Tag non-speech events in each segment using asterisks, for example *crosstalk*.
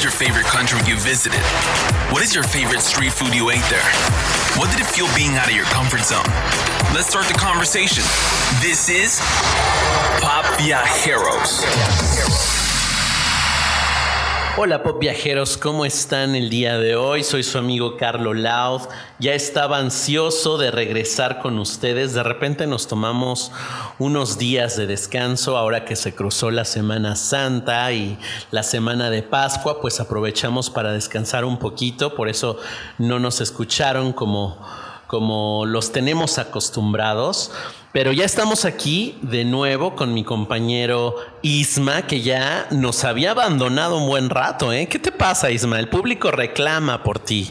is your favorite country you visited? What is your favorite street food you ate there? What did it feel being out of your comfort zone? Let's start the conversation. This is Pop Viajeros. Hola pop viajeros, ¿cómo están el día de hoy? Soy su amigo Carlo Laud. Ya estaba ansioso de regresar con ustedes. De repente nos tomamos unos días de descanso ahora que se cruzó la Semana Santa y la Semana de Pascua, pues aprovechamos para descansar un poquito. Por eso no nos escucharon como, como los tenemos acostumbrados. Pero ya estamos aquí de nuevo con mi compañero Isma, que ya nos había abandonado un buen rato. ¿eh? ¿Qué te pasa, Isma? El público reclama por ti.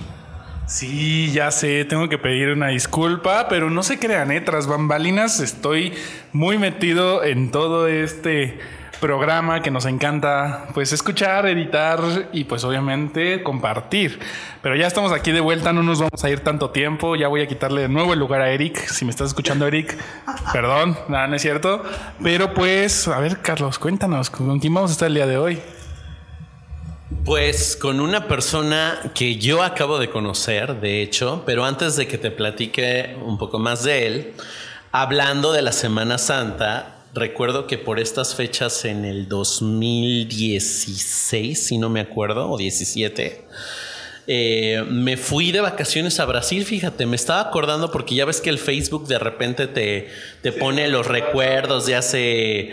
Sí, ya sé, tengo que pedir una disculpa, pero no se crean, ¿eh? tras bambalinas estoy muy metido en todo este programa que nos encanta pues escuchar, editar y pues obviamente compartir. Pero ya estamos aquí de vuelta, no nos vamos a ir tanto tiempo, ya voy a quitarle de nuevo el lugar a Eric, si me estás escuchando Eric, perdón, nada, no es cierto. Pero pues, a ver Carlos, cuéntanos, ¿con quién vamos a estar el día de hoy? Pues con una persona que yo acabo de conocer, de hecho, pero antes de que te platique un poco más de él, hablando de la Semana Santa, recuerdo que por estas fechas en el 2016, si no me acuerdo, o 17, eh, me fui de vacaciones a Brasil, fíjate, me estaba acordando porque ya ves que el Facebook de repente te, te pone los recuerdos de hace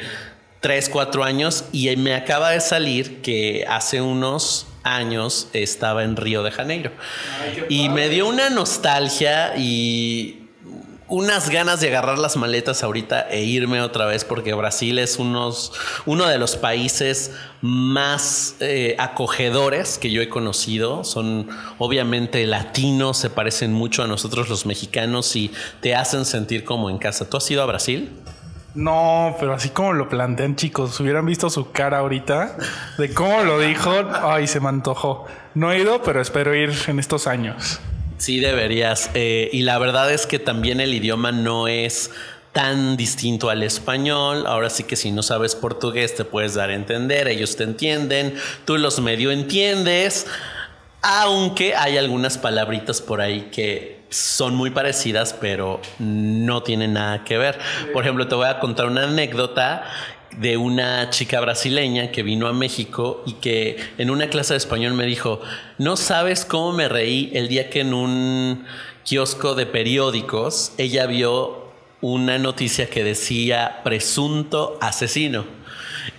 3, 4 años y me acaba de salir que hace unos años estaba en Río de Janeiro. y me dio una nostalgia y unas ganas de agarrar las maletas ahorita e irme otra vez porque Brasil es unos, uno de los países más eh, acogedores que yo he conocido. Son obviamente latinos, se parecen mucho a nosotros los mexicanos y te hacen sentir como en casa. ¿Tú has ido a Brasil? No, pero así como lo plantean chicos, hubieran visto su cara ahorita de cómo lo dijo, ay, se me antojó. No he ido, pero espero ir en estos años. Sí, deberías. Eh, y la verdad es que también el idioma no es tan distinto al español. Ahora sí que si no sabes portugués te puedes dar a entender, ellos te entienden, tú los medio entiendes, aunque hay algunas palabritas por ahí que son muy parecidas, pero no tienen nada que ver. Por ejemplo, te voy a contar una anécdota de una chica brasileña que vino a México y que en una clase de español me dijo, no sabes cómo me reí el día que en un kiosco de periódicos ella vio una noticia que decía presunto asesino.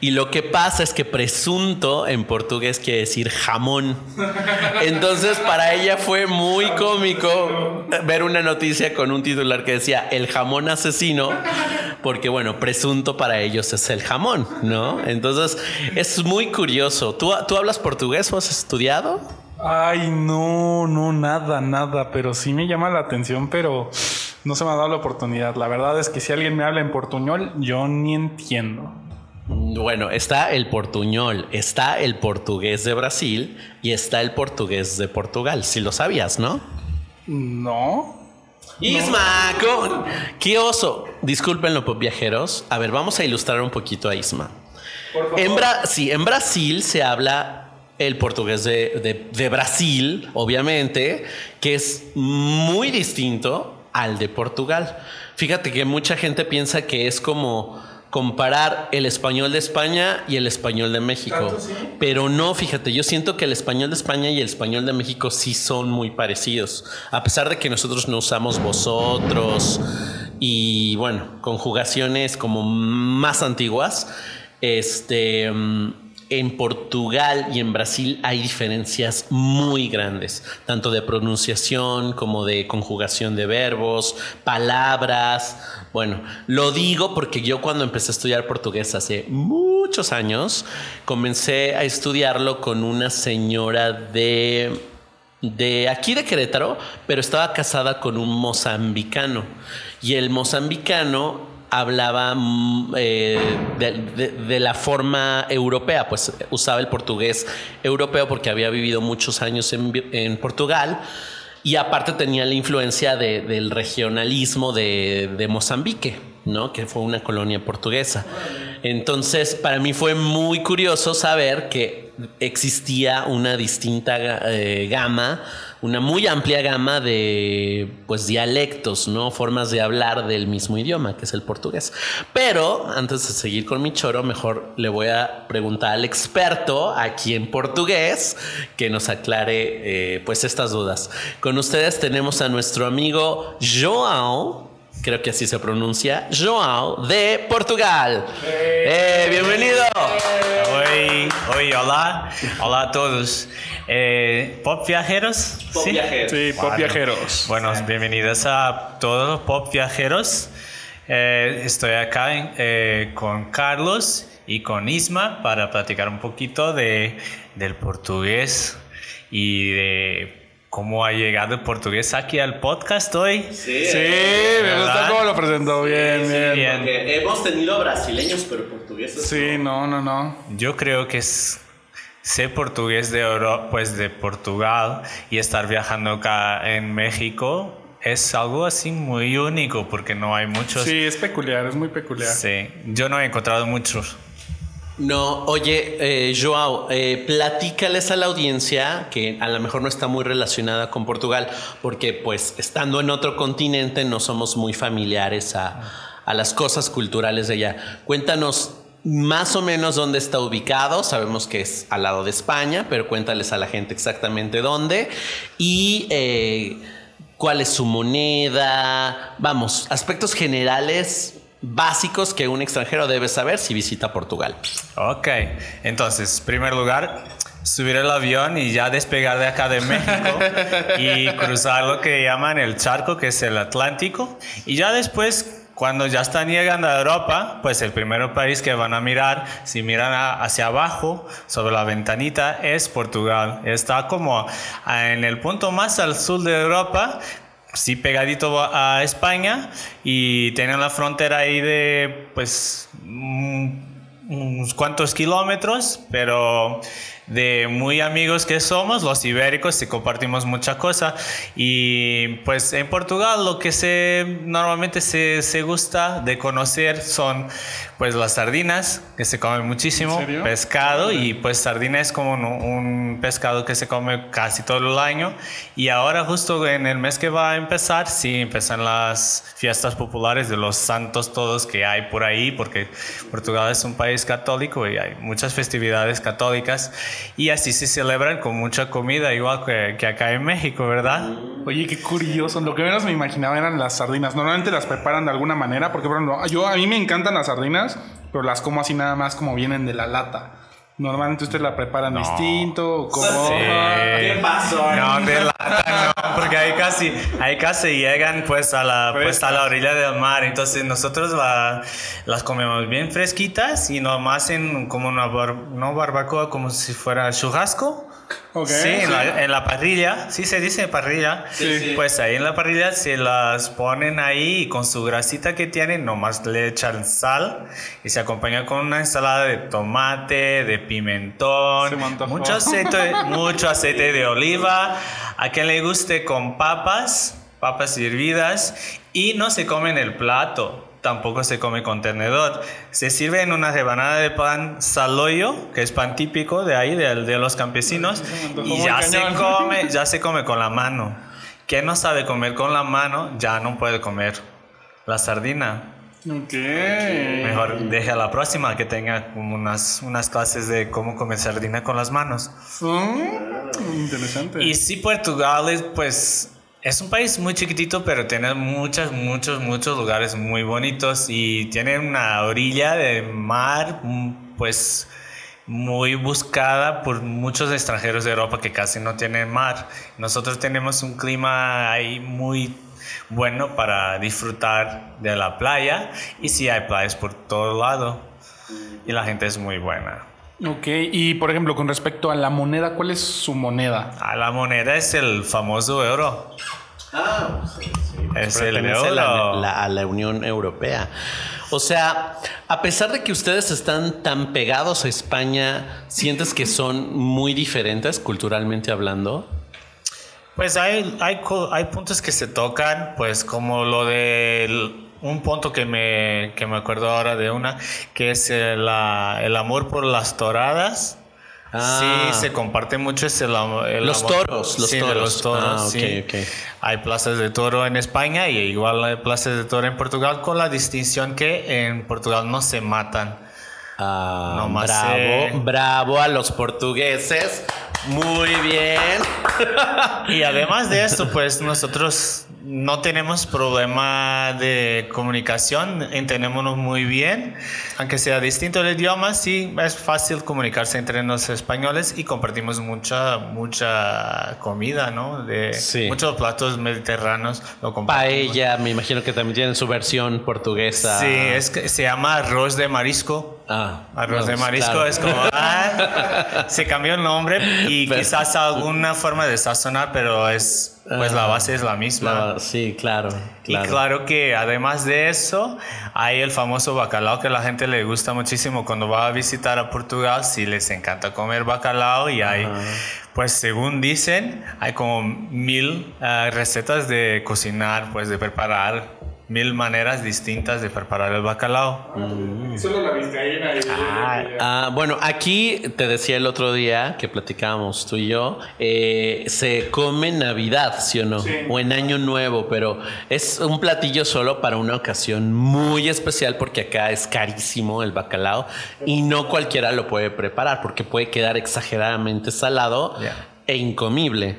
Y lo que pasa es que presunto en portugués quiere decir jamón. Entonces para ella fue muy cómico ver una noticia con un titular que decía el jamón asesino, porque bueno, presunto para ellos es el jamón, ¿no? Entonces es muy curioso. ¿Tú, tú hablas portugués o has estudiado? Ay, no, no, nada, nada, pero sí me llama la atención, pero no se me ha dado la oportunidad. La verdad es que si alguien me habla en portuñol, yo ni entiendo. Bueno, está el portuñol, está el portugués de Brasil y está el portugués de Portugal. Si lo sabías, ¿no? No. Isma, qué oso. Discúlpenlo, por viajeros. A ver, vamos a ilustrar un poquito a Isma. En, sí, en Brasil se habla el portugués de, de Brasil, obviamente, que es muy distinto al de Portugal. Fíjate que mucha gente piensa que es como comparar el español de España y el español de México. Pero no, fíjate, yo siento que el español de España y el español de México sí son muy parecidos. A pesar de que nosotros no usamos vosotros y bueno, conjugaciones como más antiguas, este mm, en Portugal y en Brasil hay diferencias muy grandes, tanto de pronunciación como de conjugación de verbos, palabras. Bueno, lo digo porque yo cuando empecé a estudiar portugués hace muchos años, comencé a estudiarlo con una señora de de aquí de Querétaro, pero estaba casada con un mozambicano. Y el mozambicano hablaba mm, eh, de, la forma europea, pues usaba el portugués europeo porque había vivido muchos años en, Portugal y aparte tenía la influencia del regionalismo de, Mozambique, ¿no? que fue una colonia portuguesa. Entonces, para mí fue muy curioso saber que existía una distinta eh, gama, una muy amplia gama de pues dialectos, ¿no? Formas de hablar del mismo idioma, que es el portugués. Pero antes de seguir con mi choro, mejor le voy a preguntar al experto aquí en portugués que nos aclare eh, pues estas dudas. Con ustedes tenemos a nuestro amigo João creo que así se pronuncia, João de Portugal. Eh, bienvenido. Oi, oi, olá, olá a todos. Eh, ¿Pop Viajeros? Pop ¿Sí? Viajeros. Sí, pop viajeros. Bueno, bienvenidos a todos los Pop Viajeros. Eh, estoy acá en- eh, con Carlos y con Isma para platicar un poquito de, del portugués y de cómo ha llegado el portugués aquí al podcast hoy. Sí, Sí, me gusta cómo lo presentó. Bien, bien. bien. porque hemos tenido brasileños, pero portugueses. Sí, no, no, no. Yo creo que es ser portugués de Euro- pues de Portugal y estar viajando acá en México es algo así muy único porque no hay muchos. Sí, es peculiar, es muy peculiar. Sí, yo no he encontrado muchos. No, oye, eh, Joao, eh, platícales a la audiencia que a lo mejor no está muy relacionada con Portugal, porque pues estando en otro continente no somos muy familiares a, a las cosas culturales de allá. Cuéntanos más o menos dónde está ubicado, sabemos que es al lado de España, pero cuéntales a la gente exactamente dónde. Y eh, cuál es su moneda, vamos, aspectos generales básicos que un extranjero debe saber si visita Portugal. Ok, entonces, primer lugar, subir el avión y ya despegar de acá de México y cruzar lo que llaman el charco, que es el Atlántico. Y ya después, cuando ya están llegando a Europa, pues el primer país que van a mirar, si miran a- hacia abajo, sobre la ventanita, es Portugal. Está como en el punto más al sur de Europa, sí pegadito a España y tienen la frontera ahí de pues unos cuantos kilómetros, pero de muy amigos que somos, los ibéricos, y compartimos mucha cosa. Y pues en Portugal lo que se normalmente se, se gusta de conocer son pues las sardinas, que se comen muchísimo, pescado, y pues sardina es como un, un pescado que se come casi todo el año. Y ahora justo en el mes que va a empezar, sí, empiezan las fiestas populares de los santos todos que hay por ahí, porque Portugal es un país católico y hay muchas festividades católicas. Y así se celebran con mucha comida, igual que, que acá en México, ¿verdad? Oye, qué curioso. Lo que menos me imaginaba eran las sardinas. Normalmente las preparan de alguna manera, porque por ejemplo, yo a mí me encantan las sardinas, pero las como así nada más como vienen de la lata. Normalmente ustedes la preparan distinto, como Sí. ¿Qué pasó? No, de lata no, porque ahí casi, ahí casi llegan pues a la, pues, a la orilla del mar. Entonces nosotros la- las comemos bien fresquitas y nomás en como una bar- no barbacoa, como si fuera churrasco. Ok, sí, en la, en la parrilla, sí se dice parrilla. Sí, sí. Pues ahí en la parrilla se las ponen ahí y con su grasita que tienen, nomás le echan sal y se acompaña con una ensalada de tomate, de pimentón, mucho aceite, *laughs* mucho aceite de oliva. A quien le guste con papas, papas hervidas y no se come en el plato. Tampoco se come con tenedor. Se sirve en una rebanada de pan saloyo, que es pan típico de ahí, de, de los campesinos. Y ya se come, *laughs* ya se come con la mano. Quien no sabe comer con la mano, ya no puede comer la sardina. Ok. Mejor deje a la próxima que tenga como unas, unas clases de cómo comer sardina con las manos. Mm, interesante. Y sí, Portugal es, pues, es un país muy chiquitito, pero tiene muchos, muchos, muchos lugares muy bonitos y tiene una orilla de mar, mm, pues, muy buscada por muchos extranjeros de Europa que casi no tienen mar. Nosotros tenemos un clima ahí muy bueno para disfrutar de la playa y sí hay playas por todo lado y la gente es muy buena. Ok, y por ejemplo, con respecto a la moneda, ¿cuál es su moneda? Ah, la moneda es el famoso euro. Ah, sí, sí. Es el a la, euro. la- a la Unión Europea. O sea, a pesar de que ustedes están tan pegados a España, ¿sientes que son muy diferentes culturalmente hablando? Pues hay, hay, hay puntos que se tocan, pues como lo de un punto que me, que me acuerdo ahora de una, que es el, la- el amor por las toradas. Ah. Sí, se comparte mucho el, el Los amor. toros, los Sí, de toros. los toros, Ah, sí. Hay plazas de toro en España y igual hay plazas de toro en Portugal con la distinción que en Portugal no se matan. Ah, No más bravo, sé. bravo a los portugueses. Muy bien. *laughs* Y además de esto, pues nosotros no tenemos problema de comunicación, entendémonos muy bien, aunque sea distinto el idioma, sí es fácil comunicarse entre los españoles y compartimos mucha mucha comida, ¿no? De Sí. muchos platos mediterráneos lo compartimos. Paella, me imagino que también tienen su versión portuguesa. Sí, es que se llama arroz de marisco. Ah, Arroz no, de marisco claro. es como, *laughs* ah, se cambió el nombre y Pero- quizás alguna forma de sazonar, pero es, pues la base es la misma. La- sí, claro, claro. Y claro que además de eso, hay el famoso bacalao que a la gente le gusta muchísimo cuando va a visitar a Portugal, sí les encanta comer bacalao y hay, pues según dicen, hay como mil ah, recetas de cocinar, pues de preparar, mil maneras distintas de preparar el bacalao. Solo la vizcaína y Ah, Ah, bueno, aquí te decía el otro día que platicábamos tú y yo, eh, se come en Navidad, ¿sí o no? Sí. O en Año Nuevo, pero es un platillo solo para una ocasión muy especial porque acá es carísimo el bacalao y no cualquiera lo puede preparar porque puede quedar exageradamente salado e incomible.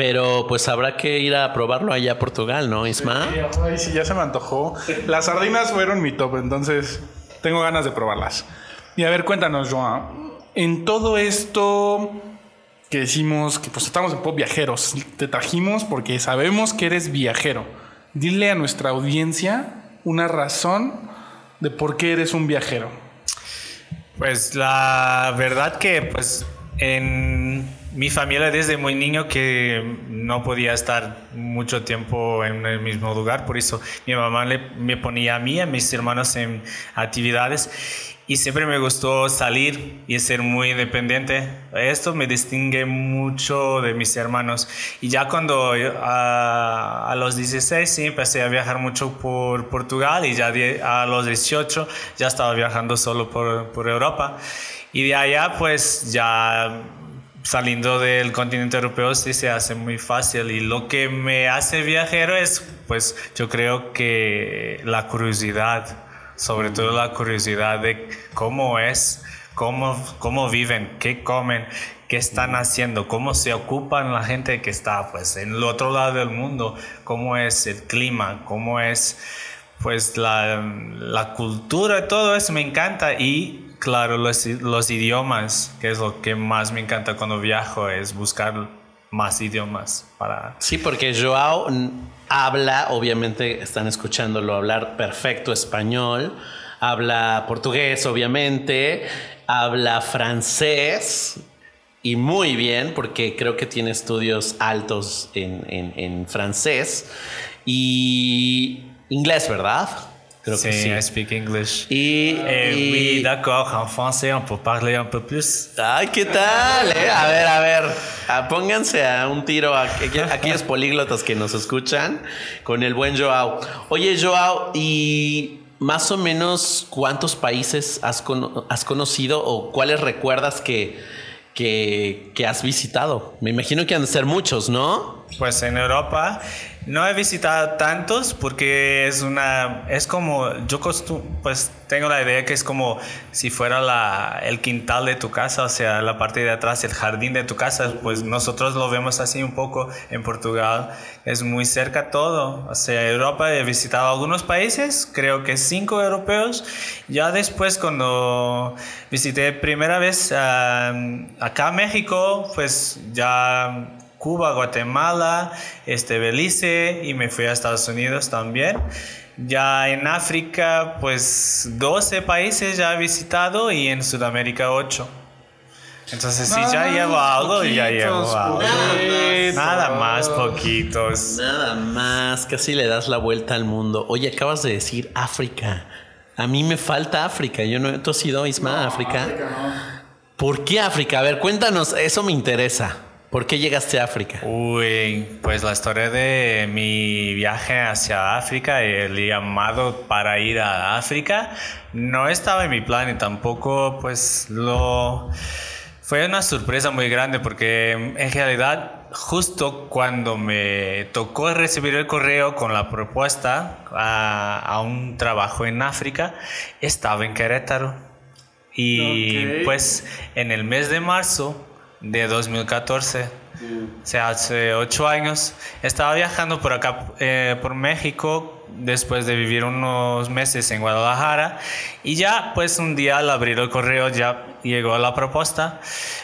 Pero pues habrá que ir a probarlo allá a Portugal, ¿no, Isma? Ay, sí, ya se me antojó. Las sardinas fueron mi top, entonces tengo ganas de probarlas. Y a ver, cuéntanos, Joan. En todo esto que decimos que pues estamos en Pop Viajeros, te trajimos porque sabemos que eres viajero. Dile a nuestra audiencia una razón de por qué eres un viajero. Pues la verdad que pues en mi familia desde muy niño que no podía estar mucho tiempo en el mismo lugar, por eso mi mamá me ponía a mí a mis hermanos en actividades y siempre me gustó salir y ser muy independiente. Esto me distingue mucho de mis hermanos. Y ya cuando a, los 16 sí empecé a viajar mucho por Portugal y ya a los 18 ya estaba viajando solo por, por Europa. Y de allá pues ya saliendo del continente europeo sí se hace muy fácil. Y lo que me hace viajero es pues yo creo que la curiosidad sobre todo la curiosidad de cómo es, cómo, cómo viven, qué comen, qué están haciendo, cómo se ocupan la gente que está pues en el otro lado del mundo, cómo es el clima, cómo es pues la, la cultura, todo eso me encanta. Y claro los, los idiomas, que es lo que más me encanta cuando viajo, es buscar más idiomas para... Sí, porque Joao habla, obviamente están escuchándolo hablar perfecto español, habla portugués, obviamente, habla francés y muy bien, porque creo que tiene estudios altos en, en- en francés y inglés, ¿verdad? Creo que Sí, sí. I speak English. Y, Eh, y- oui, d'accord, en français on peut parler un peu plus. Ay, ¿qué tal? eh? A ver, a ver. Ah, pónganse a un tiro a aqu- aquellos políglotas que nos escuchan con el buen Joao. Oye, Joao, ¿y más o menos cuántos países has, cono- has conocido o cuáles recuerdas que, que, que has visitado? Me imagino que han de ser muchos, ¿no? Pues en Europa no he visitado tantos porque es una es como yo costu- pues tengo la idea que es como si fuera la, el quintal de tu casa, o sea, la parte de atrás, el jardín de tu casa, pues nosotros lo vemos así un poco en Portugal, es muy cerca todo, o sea, Europa he visitado algunos países, creo que cinco europeos, ya después cuando visité primera vez ah, acá México, pues ya Cuba, Guatemala, este, Belice y me fui a Estados Unidos también. Ya en África, pues 12 países ya he visitado y en Sudamérica 8. Entonces sí, ya llevo algo y ya llevo algo. poquitos. Nada más poquitos. Nada más, casi le das la vuelta al mundo. Oye, acabas de decir África. A mí me falta África. Yo no, ¿Tú has ido, Isma, a África? ¿Por qué África? A ver, cuéntanos, eso me interesa. ¿Por qué llegaste a África? Uy, pues la historia de mi viaje hacia África, el llamado para ir a África, no estaba en mi plan y tampoco pues lo Fue una sorpresa muy grande porque en realidad justo cuando me tocó recibir el correo con la propuesta a, a un trabajo en África, estaba en Querétaro. Y pues en el mes de marzo de 2014, o sea, hace ocho años, estaba viajando por acá, eh, por México, después de vivir unos meses en Guadalajara. Y ya, pues un día al abrir el correo ya llegó la propuesta.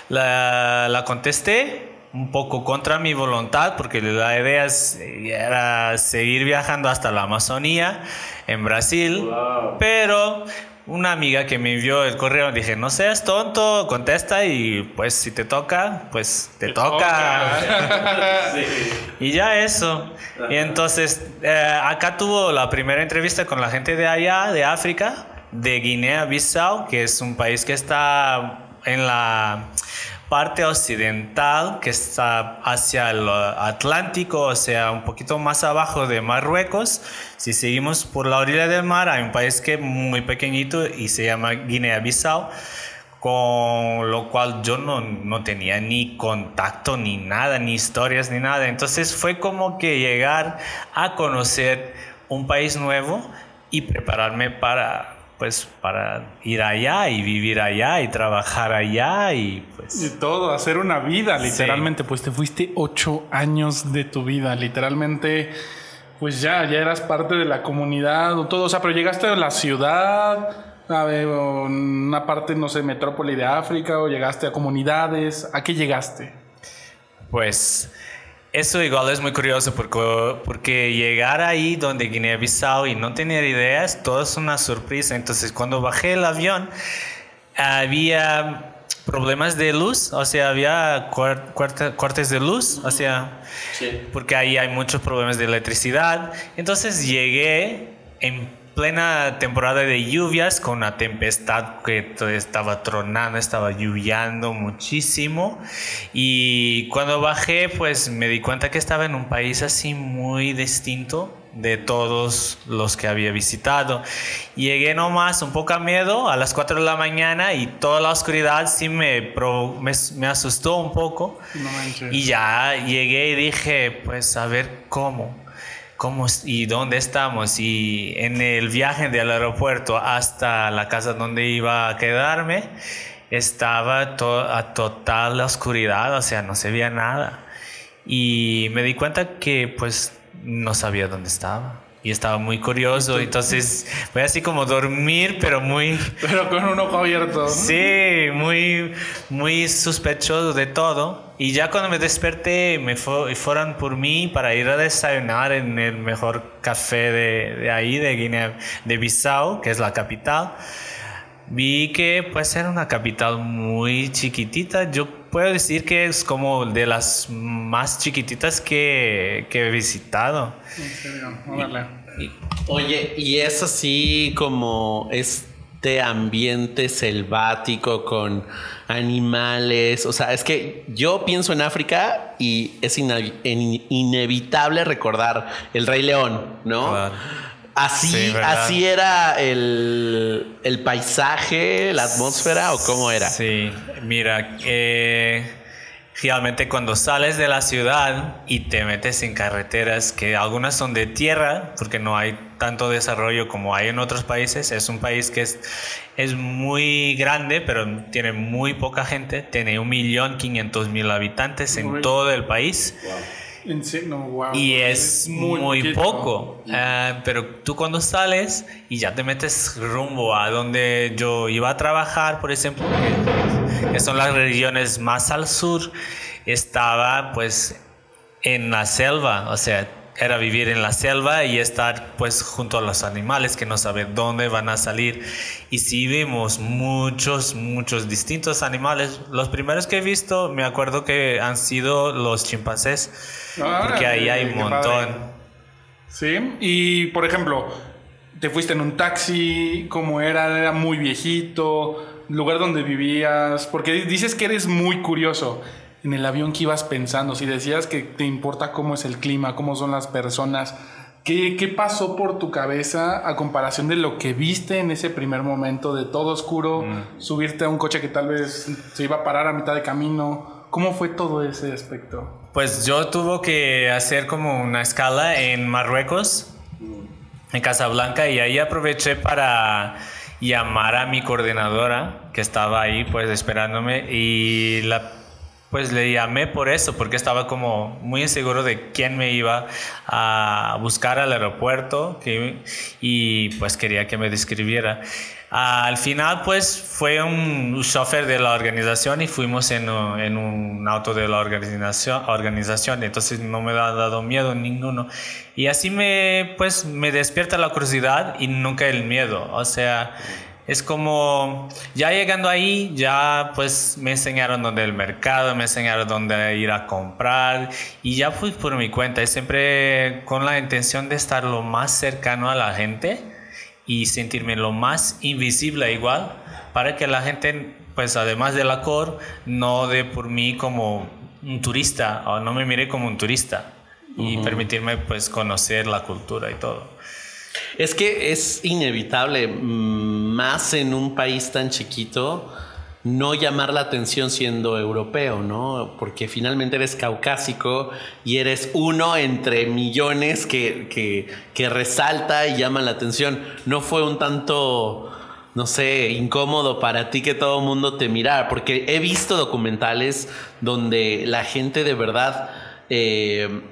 La, la contesté un poco contra mi voluntad, porque la idea es- era seguir viajando hasta la Amazonía, en Brasil, pero una amiga que me envió el correo dije, no seas tonto, contesta y pues si te toca, pues te, toca. *laughs* Y ya eso. Y entonces, eh, acá tuvo la primera entrevista con la gente de allá, de África, de Guinea-Bissau, que es un país que está en la parte occidental, que está hacia el Atlántico, o sea, un poquito más abajo de Marruecos. Si seguimos por la orilla del mar, hay un país que es muy pequeñito y se llama Guinea-Bissau con lo cual yo no, no tenía ni contacto ni nada, ni historias ni nada. Entonces fue como que llegar a conocer un país nuevo y prepararme para pues para ir allá y vivir allá y trabajar allá y Y pues todo, hacer una vida, Sí. literalmente. Pues te fuiste ocho años de tu vida, literalmente. Pues ya, ya eras parte de la comunidad o todo. O sea, pero llegaste a la ciudad, a ver, una parte, no sé, metrópoli de África, o llegaste a comunidades. ¿A qué llegaste? Pues eso igual es muy curioso porque, porque llegar ahí donde Guinea-Bissau y no tener ideas, todo es una sorpresa. Entonces cuando bajé el avión había problemas de luz, o sea, había cortes de luz, o sea, porque ahí hay muchos problemas de electricidad. Entonces llegué en plena temporada de lluvias con una tempestad que estaba tronando, estaba lluviando muchísimo. Y cuando bajé, pues me di cuenta que estaba en un país así muy distinto de todos los que había visitado. Llegué nomás un poco a miedo a las 4 de la mañana y toda la oscuridad sí me, me, me asustó un poco. No. Y ya llegué y dije, pues a ver cómo, cómo y dónde estamos. Y en el viaje del aeropuerto hasta la casa donde iba a quedarme, estaba to- a total oscuridad, o sea, no se veía nada. Y me di cuenta que pues no sabía dónde estaba. Y estaba muy curioso, entonces fue así como dormir, pero muy, *laughs* Pero con un ojo abierto. Sí, muy, muy sospechoso de todo. Y ya cuando me desperté, me fu- fueron por mí para ir a desayunar en el mejor café de, de ahí, de Guinea, de Bissau, que es la capital. Vi que pues era una capital muy chiquitita. Yo puedo decir que es como de las más chiquititas que, que he visitado. Oye, y es así como este ambiente selvático con animales. O sea, es que yo pienso en África y es in- inevitable recordar el Rey León, ¿no? Claro. Así, así era el, el paisaje, la atmósfera o cómo era. Sí, mira, eh, realmente cuando sales de la ciudad y te metes en carreteras que algunas son de tierra, porque no hay tanto desarrollo como hay en otros países, es un país que es, es muy grande, pero tiene muy poca gente, tiene un millón quinientos mil habitantes en todo el país. En serio, no, wow. Y es muy, poco. Ah, pero tú cuando sales y ya te metes rumbo a donde yo iba a trabajar, por ejemplo, que son las regiones más al sur, estaba pues en la selva, o sea, era vivir en la selva y estar pues junto a los animales que no saben dónde van a salir. Y sí vimos muchos, muchos distintos animales. Los primeros que he visto, me acuerdo que han sido los chimpancés, porque ahí hay un montón. padre. Sí, y por ejemplo, te fuiste en un taxi, ¿cómo era? Era muy viejito, lugar donde vivías, porque dices que eres muy curioso. En el avión que ibas pensando, si decías que te importa cómo es el clima, cómo son las personas, ¿Qué, ¿Qué pasó por tu cabeza a comparación de lo que viste en ese primer momento de todo oscuro, Mm. subirte a un coche que tal vez se iba a parar a mitad de camino? ¿Cómo fue todo ese aspecto? Pues yo tuve que hacer como una escala en Marruecos, en Casablanca, y ahí aproveché para llamar a mi coordinadora que estaba ahí pues esperándome y la pues le llamé por eso, porque estaba como muy inseguro de quién me iba a buscar al aeropuerto que, y pues quería que me describiera. Al final pues fue un chofer de la organización y fuimos en, en un auto de la organización, organización, entonces no me ha dado miedo ninguno. Y así me pues me despierta la curiosidad y nunca el miedo, o sea... Es como, ya llegando ahí, ya pues me enseñaron dónde el mercado, me enseñaron dónde ir a comprar y ya fui por mi cuenta y siempre con la intención de estar lo más cercano a la gente y sentirme lo más invisible igual para que la gente pues además de la core no dé por mí como un turista o no me mire como un turista y permitirme pues conocer la cultura y todo. Es que es inevitable, mm, más en un país tan chiquito, no llamar la atención siendo europeo, ¿no? Porque finalmente eres caucásico y eres uno entre millones que, que, resalta y llama la atención. No fue un tanto, no sé, incómodo para ti que todo el mundo te mirara, porque he visto documentales donde la gente de verdad... eh,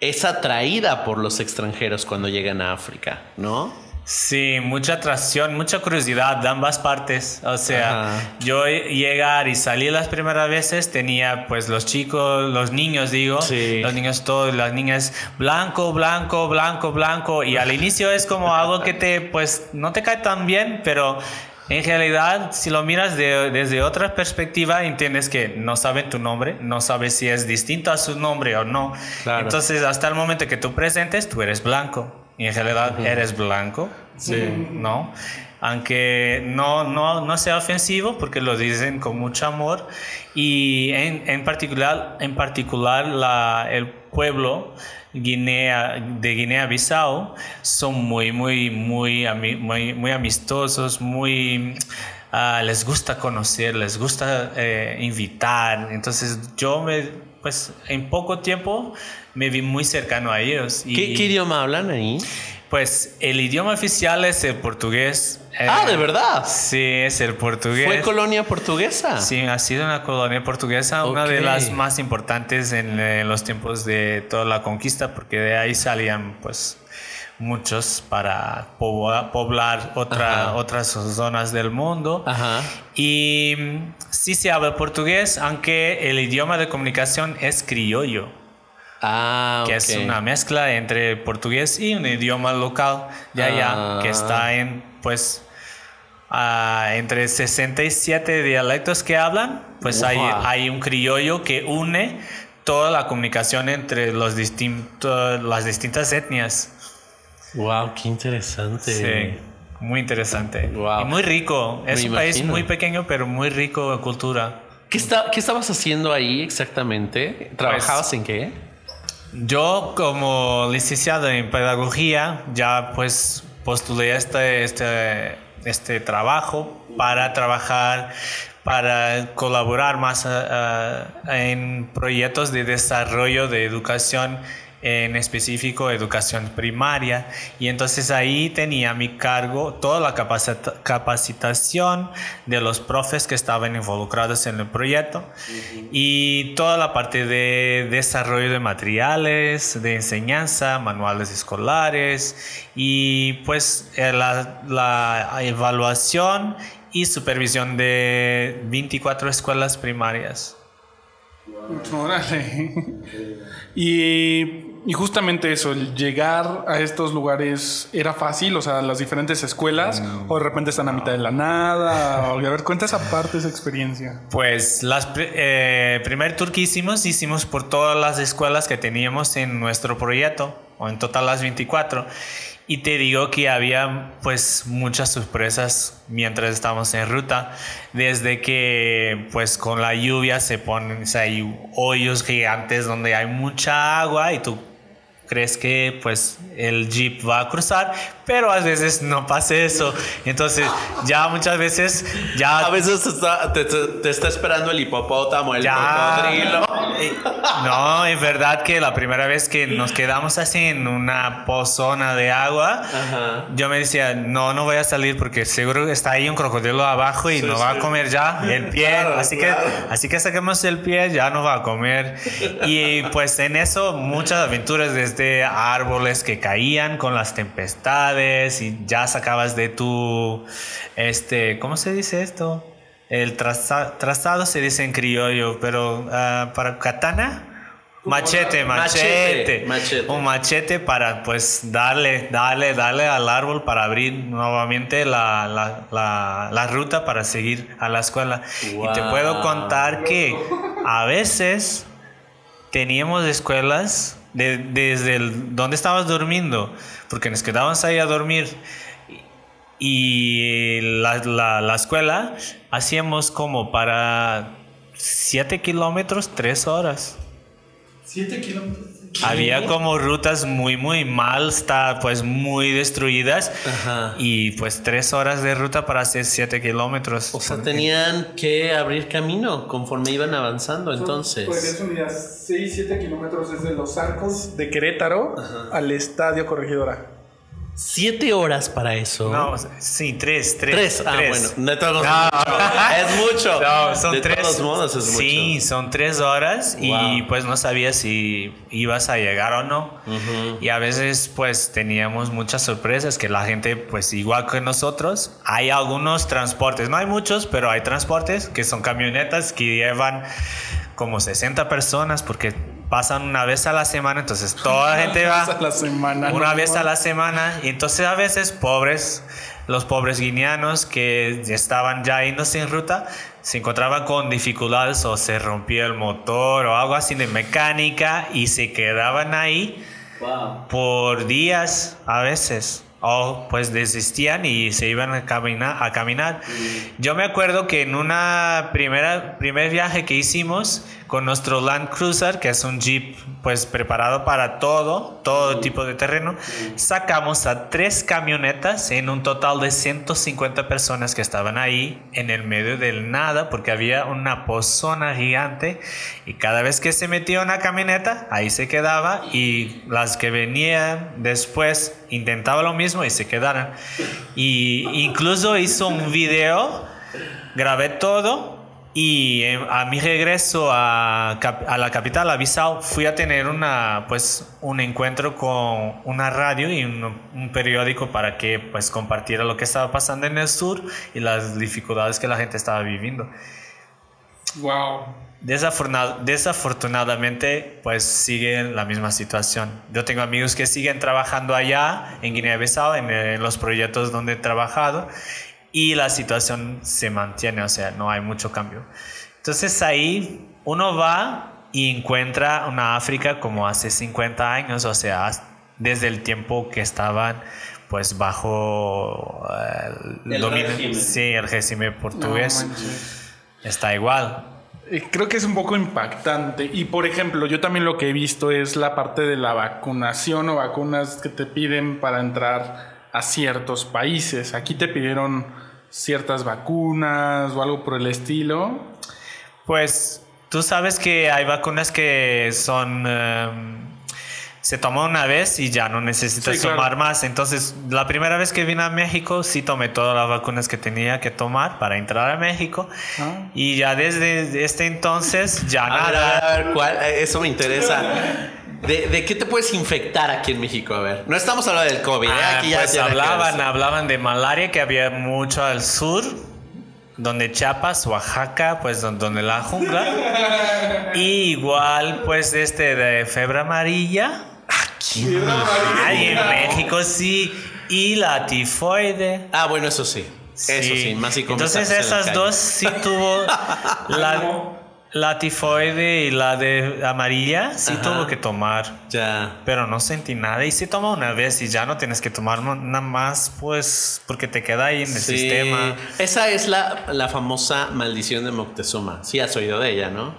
es atraída por los extranjeros cuando llegan a África, ¿no? Sí, mucha atracción, mucha curiosidad de ambas partes. O sea, Ajá. yo llegar y salir las primeras veces tenía pues los chicos, los niños digo, Sí. los niños todos, las niñas blanco, blanco, blanco, blanco y al inicio es como algo que te pues no te cae tan bien, pero en realidad si lo miras de- desde otra perspectiva entiendes que no saben tu nombre, no sabes si es distinto a su nombre o no. Claro. Entonces hasta el momento que tú presentes tú eres blanco y en realidad eres blanco. Sí. ¿no? Aunque no, no, no sea ofensivo porque lo dicen con mucho amor y en, en particular, en particular la, el pueblo Guinea, de Guinea-Bissau son muy, muy, muy, muy, muy amistosos, muy... ah, les gusta conocer, les gusta eh, invitar. Entonces yo me, pues en poco tiempo me vi muy cercano a ellos. Y, ¿Qué, qué idioma hablan ahí? pues el idioma oficial es el portugués. Eh, ah, ¿de verdad? Sí, es el portugués. ¿Fue colonia portuguesa? Sí, ha sido una colonia portuguesa, una de las más importantes en, los tiempos de toda la conquista, porque de ahí salían pues muchos para pobla- poblar otra, Ajá. otras zonas del mundo. Ajá. Y mm, sí se habla portugués, aunque el idioma de comunicación es criollo Ah, que es una mezcla entre portugués y un idioma local de allá Ah. que está en pues ah, entre 67 dialectos que hablan pues hay, Wow. hay un criollo que une toda la comunicación entre los distintos las distintas etnias Wow, qué interesante. sí muy interesante Wow. y muy rico es Me un país muy pequeño pero muy rico en cultura ¿Qué, está- ¿Qué estabas haciendo ahí exactamente? ¿Trabajabas Pues, en qué? Yo como licenciado en pedagogía ya pues postulé este, este, este trabajo para trabajar, para colaborar más ah, ah, en proyectos de desarrollo de educación en específico educación primaria y entonces ahí tenía a mi cargo toda la capacita- capacitación de los profes que estaban involucrados en el proyecto y toda la parte de desarrollo de materiales, de enseñanza, manuales escolares y pues eh, la, la evaluación y supervisión de 24 escuelas primarias. Órale. Y, y justamente eso, el llegar a estos lugares era fácil, o sea, las diferentes escuelas, o de repente están a mitad de la nada. O, a ver, cuenta esa parte, esa experiencia. Pues las eh, primer tour que hicimos, hicimos por todas las escuelas que teníamos en nuestro proyecto, o en total las 24. Y te digo que había pues muchas sorpresas mientras estábamos en ruta, desde que pues con la lluvia se ponen, o sea, hay hoyos gigantes donde hay mucha agua y tú crees que pues el jeep va a cruzar, pero a veces no pasa eso. Entonces ya muchas veces ya... A veces te está, te, está esperando el hipopótamo, el cocodrilo. Eh, No, es verdad que la primera vez que nos quedamos así en una pozona de agua, Ajá. yo me decía, no, no voy a salir porque seguro que está ahí un crocodilo abajo y nos va a comer ya el pie. *laughs* Claro, así, claro. que, así que saquemos el pie, ya nos va a comer. Y pues en eso muchas aventuras desde árboles que caían con las tempestades y ya sacabas de tu, este, ¿cómo se dice esto? El traza- trazado se dice en criollo, pero ah, para katana. Machete, Machete, machete, machete. Un machete para pues darle, darle, darle al árbol para abrir nuevamente la, la, la, la ruta para seguir a la escuela. Y te puedo contar que a veces teníamos escuelas de- desde el, donde estabas durmiendo, porque nos quedábamos ahí a dormir. Y la, la, la escuela hacíamos como para 7 kilómetros, 3 horas. 7 kilómetros. Había como rutas muy, muy mal, está pues muy destruidas. Ajá. Y pues 3 horas de ruta para hacer 7 kilómetros. O sea, tenían que abrir camino conforme iban avanzando, entonces. Pues unidad 6, 7 kilómetros desde los arcos de Querétaro al estadio Corregidora. Siete horas para eso. No, sí, 3, 3. Tres. Ah, bueno. De todos No. Es mucho. No, son de tres. todos modos es sí, mucho. son tres horas y pues no sabías si ibas a llegar o no. Y a veces pues teníamos muchas sorpresas que la gente pues igual que nosotros, hay algunos transportes, no hay muchos, pero hay transportes que son camionetas que llevan como 60 personas porque pasan una vez a la semana, entonces toda la gente va *laughs* a la semana. una no, vez no. a la semana y entonces a veces pobres los pobres guineanos que estaban ya yéndose en ruta se encontraban con dificultades o se rompía el motor o algo así de mecánica y se quedaban ahí por días a veces o pues desistían y se iban a caminar a caminar yo me acuerdo que en una primera primer viaje que hicimos con nuestro Land Cruiser que es un jeep pues preparado para todo todo tipo de terreno sacamos a tres camionetas en un total de 150 personas que estaban ahí en el medio del nada porque había una pozona gigante y cada vez que se metía una camioneta ahí se quedaba y las que venían después intentaba lo mismo y se quedaran. Y incluso hizo un video grabé todo y eh, a mi regreso a, a la capital, a Bissau, fui a tener una, pues, un encuentro con una radio y un, un periódico para que pues, compartiera lo que estaba pasando en el sur y las dificultades que la gente estaba viviendo. Wow. Desafortunadamente, pues sigue la misma situación. Yo tengo amigos que siguen trabajando allá en Guinea-Bissau, en, eh, los proyectos donde he trabajado, y la situación se mantiene, o sea, no hay mucho cambio. Entonces ahí uno va y encuentra una África como hace 50 años, o sea, desde el tiempo que estaban pues bajo eh, El dominio- régimen. sí, el régimen No portugués. manches. Está igual. Eh, Creo que es un poco impactante. Y por ejemplo, yo también lo que he visto es la parte de la vacunación o vacunas que te piden para entrar a ciertos países. Aquí te pidieron ciertas vacunas o algo por el estilo. Pues tú sabes que hay vacunas que son... em, se toma una vez y ya no necesitas Sí, claro. tomar más. Entonces, la primera vez que vine a México, sí tomé todas las vacunas que tenía que tomar para entrar a México. Ah. Y ya desde este entonces, ya A ver, nada. a ver, a ver, ¿cuál? Eso me interesa. ¿De, de qué te puedes infectar aquí en México? A ver. No estamos hablando del COVID. ¿eh? Ah, Aquí ya pues hablaban, hablaban de malaria que había mucho al sur, donde Chiapas, Oaxaca, pues don- donde la jungla. *laughs* y igual, pues este de febre amarilla. Ay, en México sí. Y la tifoide. Ah, bueno, eso sí. Eso sí, más comes Entonces en esas dos sí tuvo *laughs* la, la tifoide y la de amarilla sí Ajá. tuvo que tomar. Ya. Pero no sentí nada. Y si toma una vez y ya no tienes que tomar nada más, pues porque te queda ahí en el Sí. sistema. Esa es la, la famosa maldición de Moctezuma. Sí, has oído de ella, ¿no?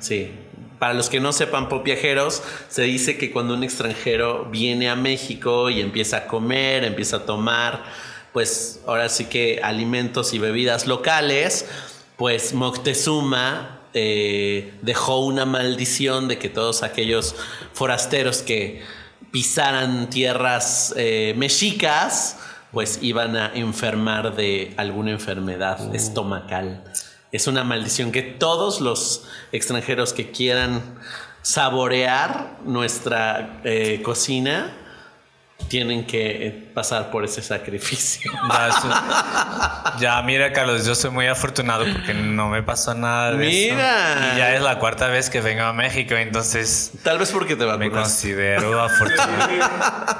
Sí. para los que no sepan, pop viajeros, se dice que cuando un extranjero viene a México y empieza a comer, empieza a tomar, pues ahora sí que alimentos y bebidas locales, pues Moctezuma eh, dejó una maldición de que todos aquellos forasteros que pisaran tierras eh, mexicas, pues iban a enfermar de alguna enfermedad estomacal. Es una maldición que todos los extranjeros que quieran saborear nuestra eh, cocina tienen que pasar por ese sacrificio. *laughs* Ya, mira, Carlos, yo soy muy afortunado porque no me pasó nada de mira. eso. Y ya es la cuarta vez que vengo a México, entonces. Tal vez porque te Me vacunas. considero *laughs* afortunado.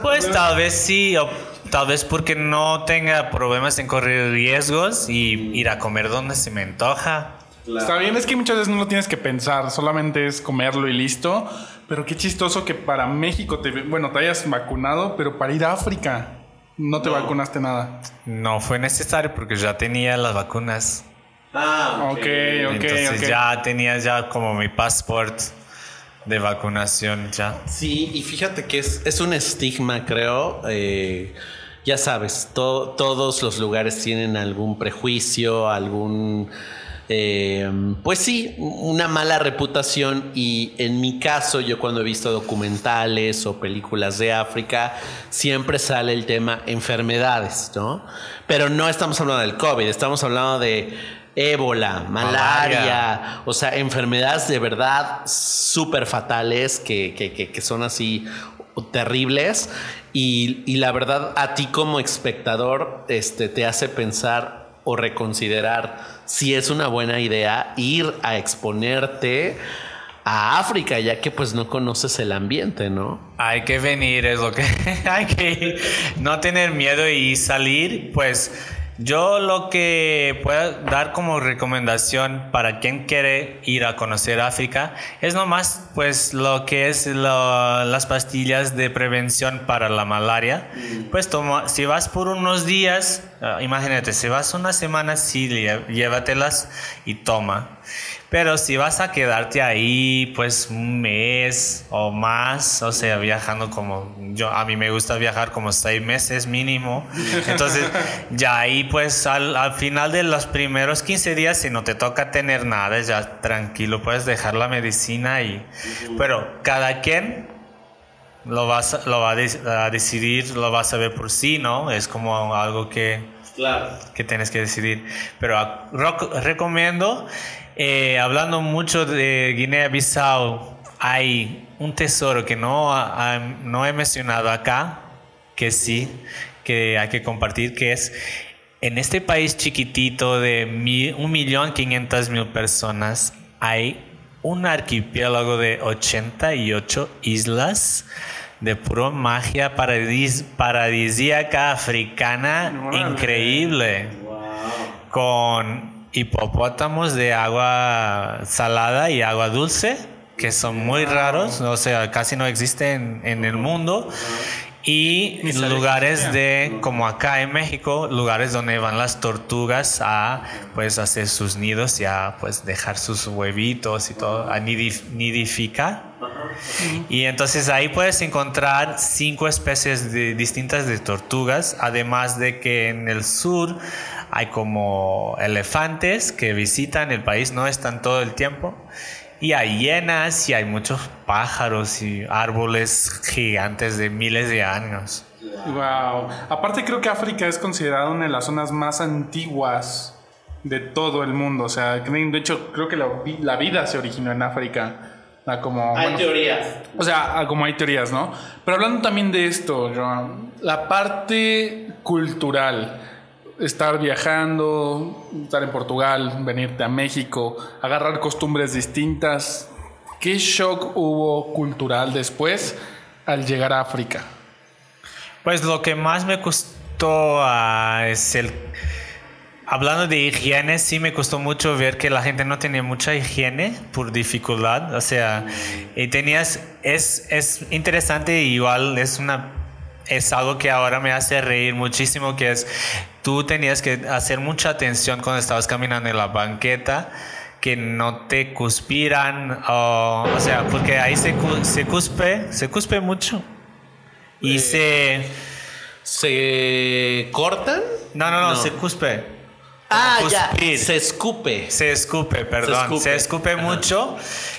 pues tal vez sí, o tal vez porque no tenga problemas en correr riesgos y ir a comer donde se me antoja. Está bien, es que muchas veces no lo tienes que pensar, solamente es comerlo y listo. Pero qué chistoso que para México te, bueno, te hayas vacunado, pero para ir a África no te vacunaste nada. No fue necesario porque ya tenía las vacunas. Ah, Ok, ok, Entonces ya tenía ya como mi pasaporte de vacunación ya. Sí, y fíjate que es, es un estigma, creo. eh, ya sabes, to- todos los lugares tienen algún prejuicio, algún... eh, pues sí, una mala reputación y en mi caso yo cuando he visto documentales o películas de África siempre sale el tema enfermedades, ¿no? Pero no estamos hablando del COVID, estamos hablando de ébola, malaria, Malaria. o sea, enfermedades de verdad súper fatales que, que- que- que son así terribles. Y, y la verdad, a ti como espectador, este, te hace pensar o reconsiderar si es una buena idea ir a exponerte a África, ya que pues no conoces el ambiente, ¿no? Hay que venir, es lo que *laughs* hay que ir. No tener miedo y salir, pues yo lo que puedo dar como recomendación para quien quiere ir a conocer África es nomás pues lo que es lo- las pastillas de prevención para la malaria. Pues toma, si vas por unos días, ah, imagínate, si vas una semana, sí, llévatelas y toma. Pero si vas a quedarte ahí, pues un mes o más, o sea, viajando como yo, a mí me gusta viajar como seis meses mínimo. *laughs* Entonces, ya ahí, pues al, al final de los primeros 15 días, si no te toca tener nada, ya tranquilo, puedes dejar la medicina y. Pero cada quien lo, vas, lo va a, de- a decidir, lo va a saber por sí, ¿no? Es como algo que Claro. que tienes que decidir. Pero recomiendo, eh, hablando mucho de Guinea-Bissau, hay un tesoro que no, ha- no he mencionado acá, que sí, que hay que compartir, que es en este país chiquitito de mi- 1.500.000 personas, hay un archipiélago de 88 islas de puro magia paradis- paradisíaca africana increíble. Con hipopótamos de agua salada y agua dulce, que son muy raros, o sea, casi no existen en el mundo. Y lugares de, como acá en México, lugares donde van las tortugas a pues hacer sus nidos y a pues dejar sus huevitos y todo, a nidif- nidificar. Y entonces ahí puedes encontrar cinco especies de- distintas de tortugas, además de que en el sur hay como elefantes que visitan el país, no están todo el tiempo. Y hay hienas y hay muchos pájaros y árboles gigantes de miles de años. Wow. Aparte creo que África es considerada una de las zonas más antiguas de todo el mundo. O sea, de hecho creo que la, la vida se originó en África. Ah, Como, bueno, teorías. O sea, ah, como hay teorías, ¿no? Pero hablando también de esto, Joan, la parte cultural, estar viajando, estar en Portugal, venirte a México, agarrar costumbres distintas, ¿qué shock hubo cultural después al llegar a África? Pues lo que más me costó ah, es el... Hablando de higiene, sí me costó mucho ver que la gente no tenía mucha higiene por dificultad. O sea, y tenías... Es, es interesante, igual es una... Es algo que ahora me hace reír muchísimo, que es tú tenías que hacer mucha atención cuando estabas caminando en la banqueta, que no te cuspiran, o, o sea, porque ahí se, se cuspe, se cuspe mucho. Y se... ¿Se cortan? No, no, no, No. se cuspe. Ah, ya. Cuspir. Se escupe. Se escupe, perdón. escupe. Se escupe, mucho.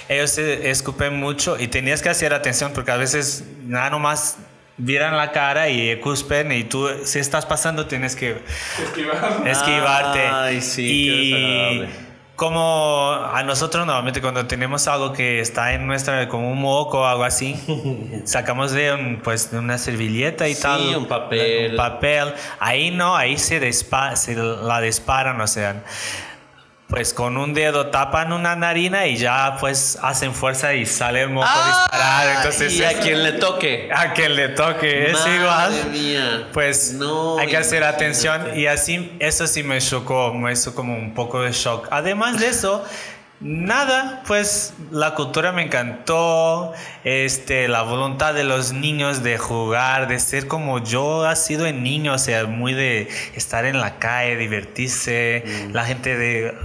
Ellos se escupen mucho y tenías que hacer atención porque a veces nada nomás viran la cara y cuspen y tú si estás pasando tienes que esquivarte. Ay, sí, y como a nosotros normalmente cuando tenemos algo que está en nuestra como un moco o algo así, *laughs* sacamos de un, pues de una servilleta y Sí, tal, un papel. un papel. Ahí no, ahí se despa se la disparan, o sea, pues con un dedo tapan una narina y ya pues hacen fuerza y sale el moco disparado. Entonces Ah, y es- a quien le toque. a quien le toque es Madre igual. mía. Pues No, hay que hacer atención y así eso sí me chocó, me hizo como un poco de shock. Además de eso, nada, pues la cultura me encantó, este, la voluntad de los niños de jugar, de ser como yo ha sido en niño, o sea, muy de estar en la calle, divertirse, Mm. la gente de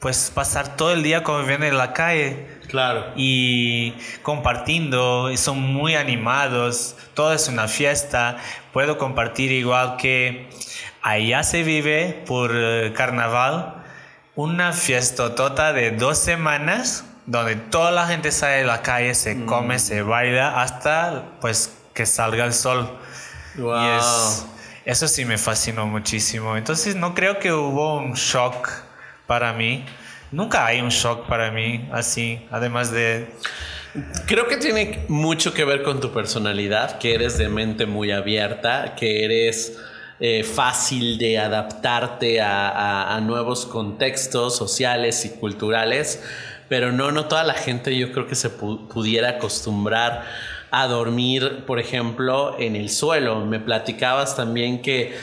pues pasar todo el día conviviendo en la calle Claro. y compartiendo, y son muy animados, todo es una fiesta, puedo compartir igual que allá se vive por eh, carnaval una fiestotota de dos semanas donde toda la gente sale de la calle, se come, se baila hasta pues que salga el sol. Wow. Y es, eso sí me fascinó muchísimo. Entonces no creo que hubo un shock para mí. Nunca hay un shock para mí así, además de... Creo que tiene mucho que ver con tu personalidad, que eres de mente muy abierta, que eres eh, fácil de adaptarte a, nuevos contextos sociales y culturales, pero no, no toda la gente yo creo que se pu- pudiera acostumbrar a dormir, por ejemplo, en el suelo. Me platicabas también que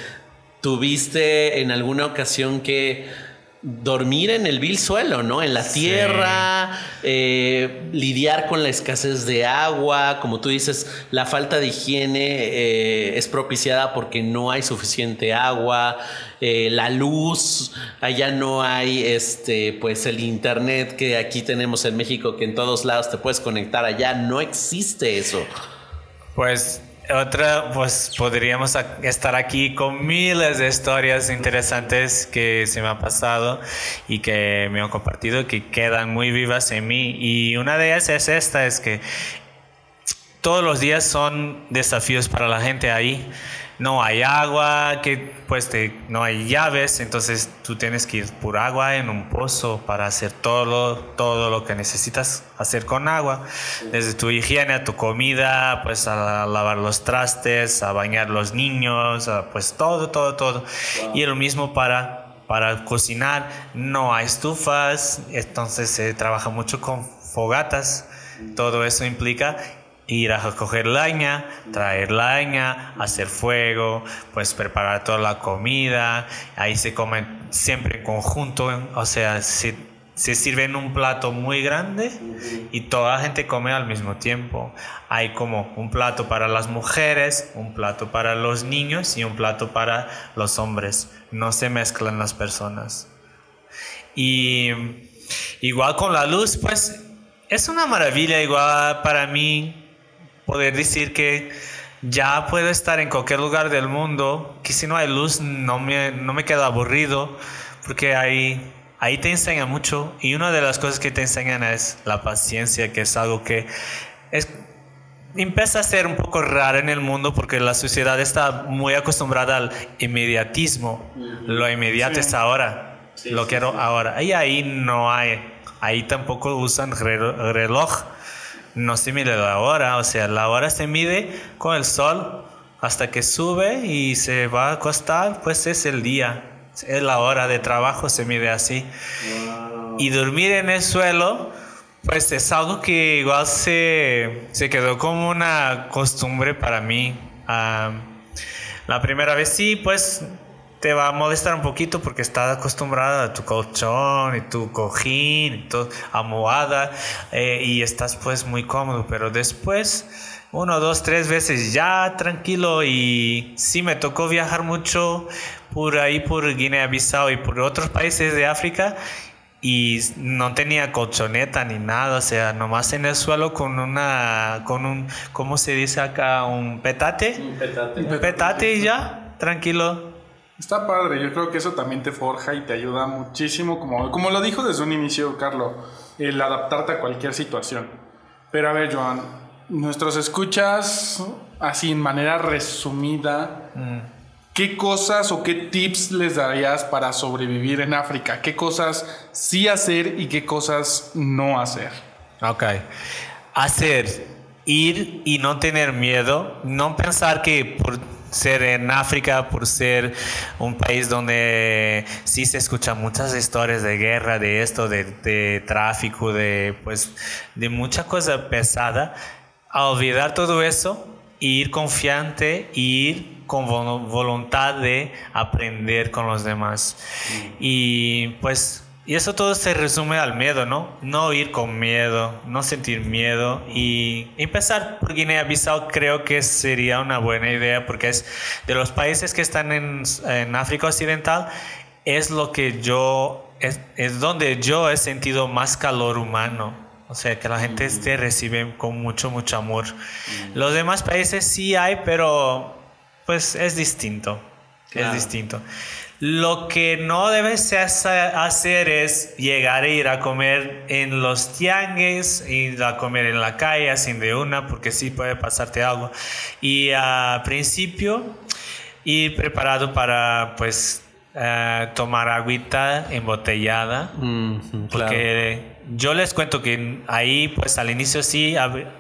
tuviste en alguna ocasión que dormir en el vil suelo, ¿no? En la tierra, eh, lidiar con la escasez de agua, como tú dices, la falta de higiene eh, es propiciada porque no hay suficiente agua, eh, la luz, allá no hay este, pues el internet que aquí tenemos en México, que en todos lados te puedes conectar, allá no existe eso. Pues otra, pues podríamos estar aquí con miles de historias interesantes que se me han pasado y que me han compartido, que quedan muy vivas en mí. Y una de ellas es esta, es que todos los días son desafíos para la gente ahí. No hay agua, que pues te- no hay llaves, entonces tú tienes que ir por agua en un pozo para hacer todo lo, todo lo que necesitas hacer con agua, desde tu higiene a tu comida, pues a lavar los trastes, a bañar los niños, a, pues todo, todo, todo. Y lo mismo para para cocinar, no hay estufas, entonces se trabaja mucho con fogatas. Todo eso implica ir a coger leña, traer leña, hacer fuego, pues preparar toda la comida. Ahí se come siempre en conjunto, o sea, se, se sirve en un plato muy grande y toda la gente come al mismo tiempo. Hay como un plato para las mujeres, un plato para los niños y un plato para los hombres. No se mezclan las personas. Y igual con la luz, pues es una maravilla igual para mí poder decir que ya puedo estar en cualquier lugar del mundo, que si no hay luz no me, no me quedo aburrido, porque ahí, ahí te enseña mucho. Y una de las cosas que te enseñan es la paciencia, que es algo que es, empieza a ser un poco raro en el mundo porque la sociedad está muy acostumbrada al inmediatismo, lo inmediato es ahora, lo quiero ahora, y ahí no hay, ahí tampoco usan re- reloj no se mide la hora, o sea, la hora se mide con el sol hasta que sube y se va a acostar, pues es el día, es la hora de trabajo, se mide así. Y dormir en el suelo, pues es algo que igual se, se quedó como una costumbre para mí. Ah, la primera vez sí, pues te va a molestar un poquito porque estás acostumbrada a tu colchón y tu cojín y tu almohada eh, y estás pues muy cómodo, pero después uno, dos, tres veces ya tranquilo y sí me tocó viajar mucho por ahí por Guinea-Bissau y por otros países de África y no tenía colchoneta ni nada, o sea, nomás en el suelo con una, con un, ¿cómo se dice acá? Un petate. Un petate. Un petate y ya, tranquilo. Está padre, yo creo que eso también te forja y te ayuda muchísimo, como, como lo dijo desde un inicio Carlos, el adaptarte a cualquier situación. Pero a ver, Joan, nuestros escuchas, así en manera resumida, mm. ¿Qué cosas o qué tips les darías para sobrevivir en África? ¿Qué cosas sí hacer y qué cosas no hacer? Ok. Hacer, ir y no tener miedo. No pensar que por ser en África, por ser un país donde sí se escuchan muchas historias de guerra, de esto, de, tráfico, de, pues, de mucha cosa pesada, a olvidar todo eso ir confiante, ir con voluntad de aprender con los demás. Y pues, y eso todo se resume al miedo, ¿no? No ir con miedo, no sentir miedo y empezar por Guinea-Bissau creo que sería una buena idea porque es de los países que están en, en África Occidental, es lo que yo, es, es donde yo he sentido más calor humano o sea, que la gente te recibe con mucho, mucho amor. Los demás países sí hay, pero pues es distinto. Es distinto. Lo que no debes hacer es llegar a ir a comer en los tianguis, ir a comer en la calle sin de una, porque sí puede pasarte algo. Y al principio, ir preparado para pues eh, tomar agüita embotellada, porque yo les cuento que ahí, pues al inicio sí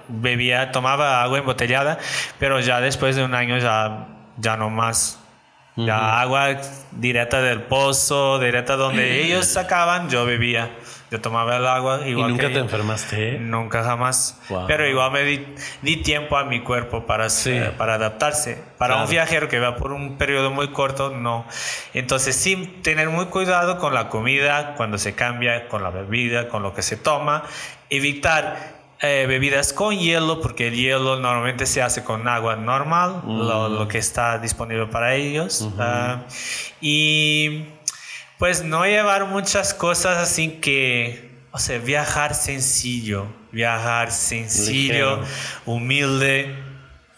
bebía, tomaba agua embotellada, pero ya después de un año ya, ya no más. Ya agua directa del pozo, directa donde *clears throat* ellos sacaban, yo bebía. Yo tomaba el agua igual. ¿Y nunca te enfermaste? ¿eh? Nunca jamás. Pero igual me di, tiempo a mi cuerpo para, para adaptarse. Para un viajero que va por un periodo muy corto, no. Entonces, sí, tener muy cuidado con la comida, cuando se cambia, con la bebida, con lo que se toma. Evitar eh, bebidas con hielo, porque el hielo normalmente se hace con agua normal, lo, lo, que está disponible para ellos. Ah, y pues no llevar muchas cosas así que, o sea, viajar sencillo, viajar sencillo, humilde,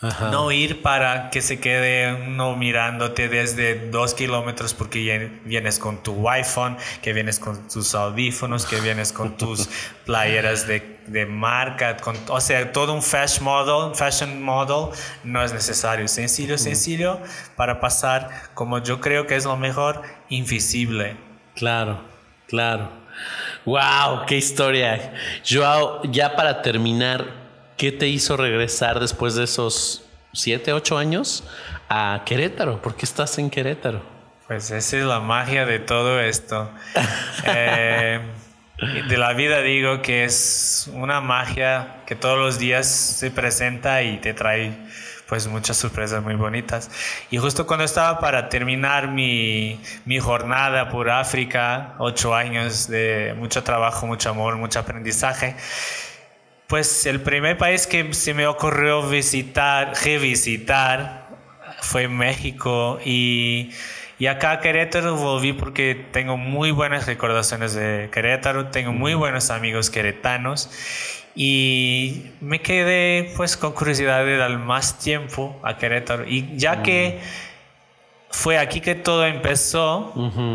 no ir para que se quede uno mirándote desde dos kilómetros porque vienes con tu iPhone, que vienes con tus audífonos, que vienes con tus *laughs* playeras de, de marca, con, o sea, todo un fashion model, fashion model no es necesario. Sencillo, sencillo para pasar como yo creo que es lo mejor, invisible. Claro, claro. ¡Wow! ¡Qué historia! Joao, ya para terminar, ¿Qué te hizo regresar después de esos siete, ocho años a Querétaro? ¿Por qué estás en Querétaro? Pues esa es la magia de todo esto. *laughs* Eh, de la vida digo que es una magia que todos los días se presenta y te trae pues muchas sorpresas muy bonitas. Y justo cuando estaba para terminar mi, mi jornada por África, ocho años de mucho trabajo, mucho amor, mucho aprendizaje, pues el primer país que se me ocurrió visitar, revisitar, fue México y, y acá a Querétaro volví porque tengo muy buenas recordaciones de Querétaro, tengo muy buenos amigos queretanos y me quedé pues con curiosidad de dar más tiempo a Querétaro. Y ya que fue aquí que todo empezó,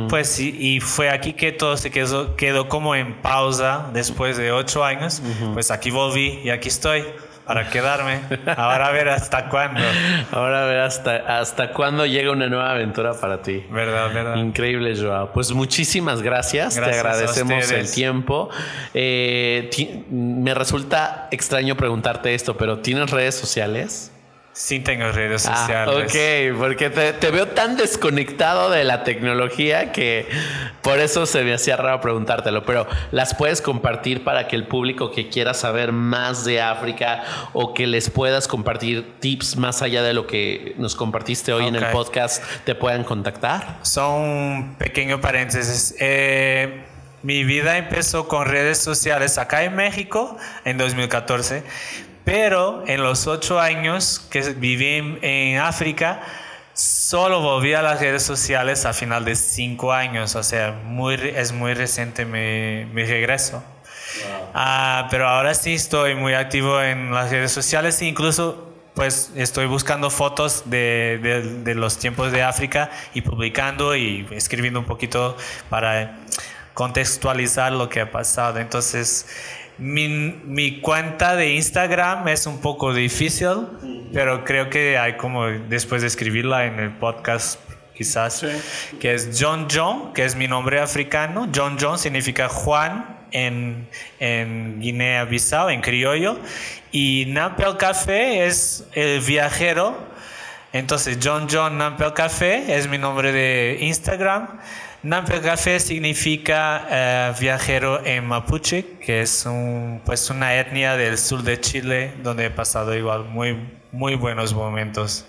pues y, fue aquí que todo se quedó, quedó como en pausa después de ocho años, pues aquí volví y aquí estoy para quedarme. Ahora a ver hasta cuándo. *laughs* Ahora a ver hasta, hasta cuándo llega una nueva aventura para ti. Verdad, verdad. Increíble, Joao. Pues muchísimas gracias. Te agradecemos el tiempo. Eh, me resulta extraño preguntarte esto, pero ¿tienes redes sociales? Sí tengo redes ah, sociales. ok, porque te, veo tan desconectado de la tecnología que por eso se me hacía raro preguntártelo, pero las puedes compartir para que el público que quiera saber más de África o que les puedas compartir tips más allá de lo que nos compartiste hoy en el podcast, te puedan contactar. Son pequeño paréntesis. Eh, mi vida empezó con redes sociales acá en México en 2014 pero en los ocho años que viví en, África, solo volví a las redes sociales a final de cinco años, o sea, muy, es muy reciente mi, mi regreso. Ah, pero ahora sí estoy muy activo en las redes sociales e incluso pues estoy buscando fotos de, de, de, los tiempos de África y publicando y escribiendo un poquito para contextualizar lo que ha pasado. Entonces, mi, mi, cuenta de Instagram es un poco difícil, pero creo que hay como después de escribirla en el podcast quizás, sí. que es John John, que es mi nombre africano. John John significa Juan en, en Guinea-Bissau, en criollo. Y Nampel Café es el viajero. Entonces, John John Nampel Café es mi nombre de Instagram. Nampel Café significa eh, viajero en Mapuche, que es un, pues una etnia del sur de Chile, donde he pasado igual muy, muy buenos momentos.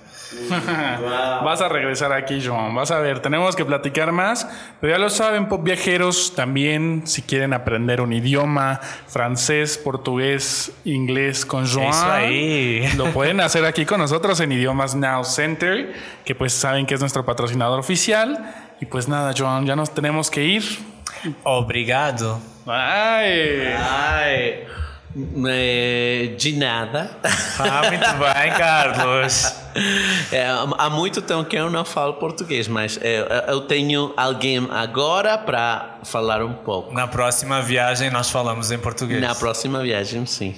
wow. *laughs* Vas a regresar aquí, Joan. Vas a ver, tenemos que platicar más. Pero ya lo saben, pop viajeros, también si quieren aprender un idioma, francés, portugués, inglés con Joan, Eso ahí. lo pueden hacer aquí con nosotros en Idiomas Now Center, que pues saben que es nuestro patrocinador oficial. Y pues nada, Joan, ya nos tenemos que ir. Obrigado. Ai! Ai! De nada. Ah, muito bem, Carlos. É, há muito tempo que eu não falo português, mas é, eu tenho alguém agora para falar um pouco. Na próxima viagem nós falamos em português. Na próxima viagem, sim.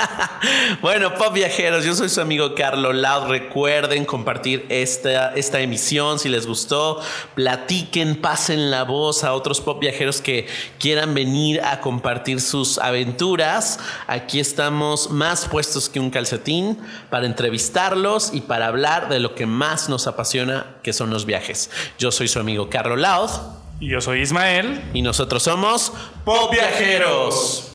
*laughs* bueno, pop viajeros, yo soy su amigo Carlos Lau. Recuerden compartir esta, esta emisión si les gustó. Platiquen, pasen la voz a otros pop viajeros que quieran venir a compartir sus aventuras. Aquí estamos más puestos que un calcetín para entrevistarlos y para hablar de lo que más nos apasiona, que son los viajes. Yo soy su amigo Carlos Laud. Y yo soy Ismael. Y nosotros somos Pop Viajeros.